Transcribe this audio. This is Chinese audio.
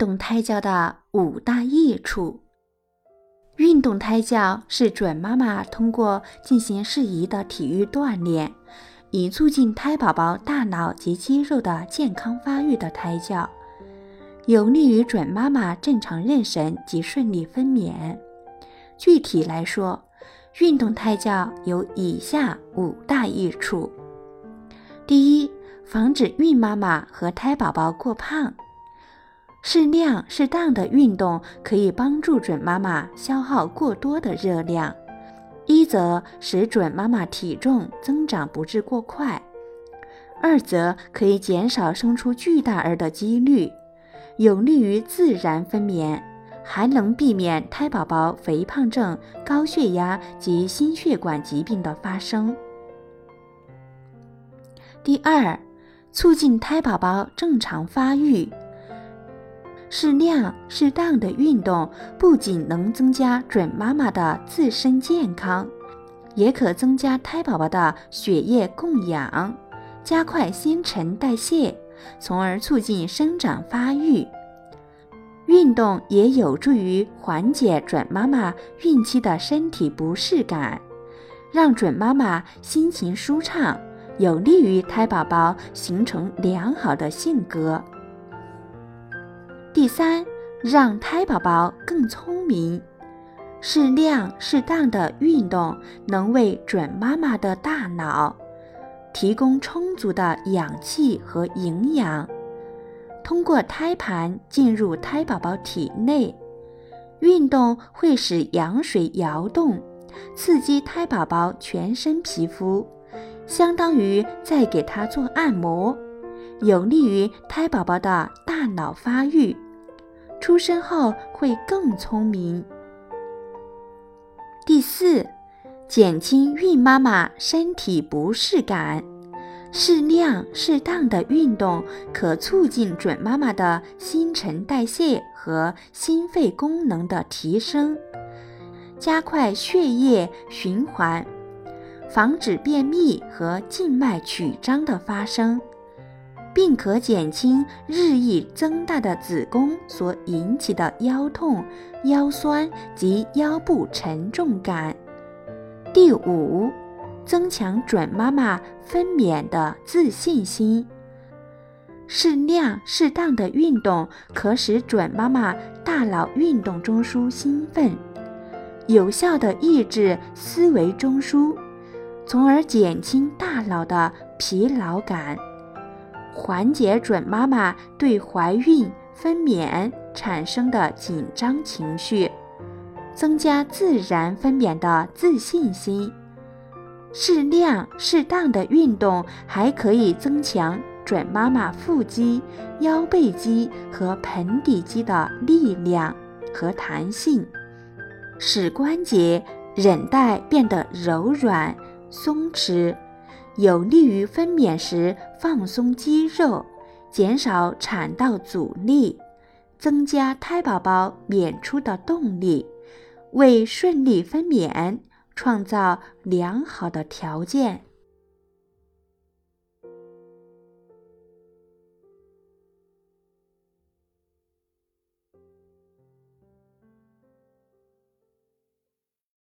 动胎教的五大益处。运动胎教是准妈妈通过进行适宜的体育锻炼，以促进胎宝宝大脑及肌肉的健康发育的胎教，有利于准妈妈正常妊娠及顺利分娩。具体来说，运动胎教有以下五大益处：第一，防止孕妈妈和胎宝宝过胖。适量、适当的运动可以帮助准妈妈消耗过多的热量，一则使准妈妈体重增长不致过快，二则可以减少生出巨大儿的几率，有利于自然分娩，还能避免胎宝宝肥胖症、高血压及心血管疾病的发生。第二，促进胎宝宝正常发育。适量、适当的运动不仅能增加准妈妈的自身健康，也可增加胎宝宝的血液供氧，加快新陈代谢，从而促进生长发育。运动也有助于缓解准妈妈孕期的身体不适感，让准妈妈心情舒畅，有利于胎宝宝形成良好的性格。第三，让胎宝宝更聪明。适量、适当的运动能为准妈妈的大脑提供充足的氧气和营养，通过胎盘进入胎宝宝体内。运动会使羊水摇动，刺激胎宝宝全身皮肤，相当于在给他做按摩。有利于胎宝宝的大脑发育，出生后会更聪明。第四，减轻孕妈妈身体不适感。适量、适当的运动可促进准妈妈的新陈代谢和心肺功能的提升，加快血液循环，防止便秘和静脉曲张的发生。并可减轻日益增大的子宫所引起的腰痛、腰酸及腰部沉重感。第五，增强准妈妈分娩的自信心。适量、适当的运动可使准妈妈大脑运动中枢兴奋，有效的抑制思维中枢，从而减轻大脑的疲劳感。缓解准妈妈对怀孕、分娩产生的紧张情绪，增加自然分娩的自信心。适量、适当的运动还可以增强准妈妈腹肌、腰背肌和盆底肌的力量和弹性，使关节、韧带变得柔软、松弛。有利于分娩时放松肌肉，减少产道阻力，增加胎宝宝娩出的动力，为顺利分娩创造良好的条件。